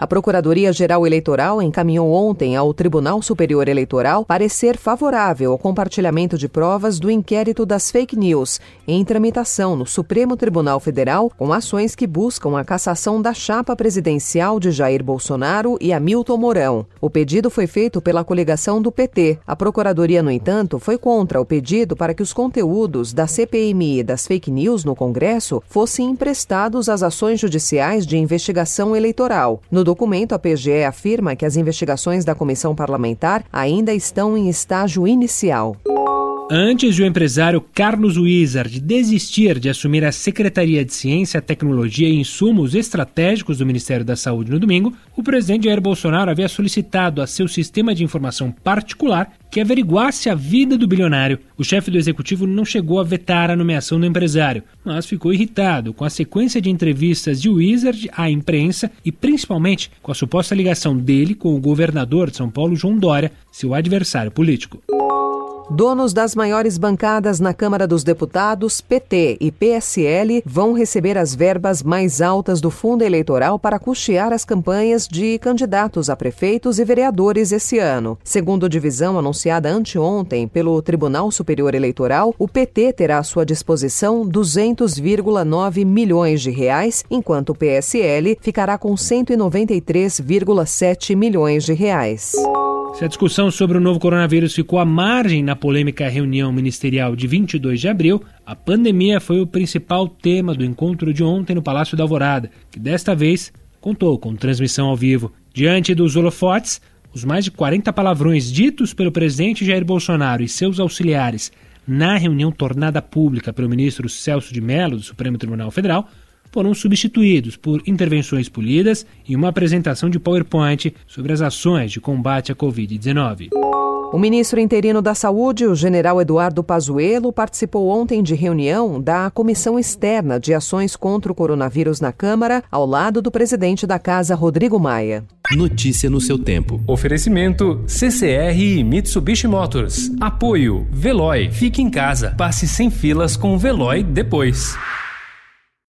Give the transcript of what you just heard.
A Procuradoria-Geral Eleitoral encaminhou ontem ao Tribunal Superior Eleitoral parecer favorável ao compartilhamento de provas do inquérito das fake news em tramitação no Supremo Tribunal Federal com ações que buscam a cassação da chapa presidencial de Jair Bolsonaro e Hamilton Mourão. O pedido foi feito pela coligação do PT. A Procuradoria, no entanto, foi contra o pedido para que os conteúdos da CPMI e das fake news no Congresso fossem emprestados às ações judiciais de investigação eleitoral. No documento, a PGE afirma que as investigações da comissão parlamentar ainda estão em estágio inicial. Antes de o empresário Carlos Wizard desistir de assumir a Secretaria de Ciência, Tecnologia e Insumos Estratégicos do Ministério da Saúde no domingo, o presidente Jair Bolsonaro havia solicitado a seu sistema de informação particular que averiguasse a vida do bilionário. O chefe do executivo não chegou a vetar a nomeação do empresário, mas ficou irritado com a sequência de entrevistas de Wizard à imprensa e principalmente com a suposta ligação dele com o governador de São Paulo, João Dória, seu adversário político. Donos das maiores bancadas na Câmara dos Deputados, PT e PSL, vão receber as verbas mais altas do fundo eleitoral para custear as campanhas de candidatos a prefeitos e vereadores esse ano. Segundo divisão anunciada anteontem pelo Tribunal Superior Eleitoral, o PT terá à sua disposição 200,9 milhões de reais, enquanto o PSL ficará com 193,7 milhões de reais. Se a discussão sobre o novo coronavírus ficou à margem na polêmica reunião ministerial de 22 de abril, a pandemia foi o principal tema do encontro de ontem no Palácio da Alvorada, que desta vez contou com transmissão ao vivo. Diante dos holofotes, os mais de 40 palavrões ditos pelo presidente Jair Bolsonaro e seus auxiliares na reunião tornada pública pelo ministro Celso de Mello do Supremo Tribunal Federal foram substituídos por intervenções polidas e uma apresentação de PowerPoint sobre as ações de combate à Covid-19. O ministro interino da Saúde, o general Eduardo Pazuello, participou ontem de reunião da Comissão Externa de Ações contra o Coronavírus na Câmara, ao lado do presidente da Casa, Rodrigo Maia. Notícia no seu tempo. Oferecimento CCR e Mitsubishi Motors. Apoio Veloy. Fique em casa. Passe sem filas com o Veloy depois.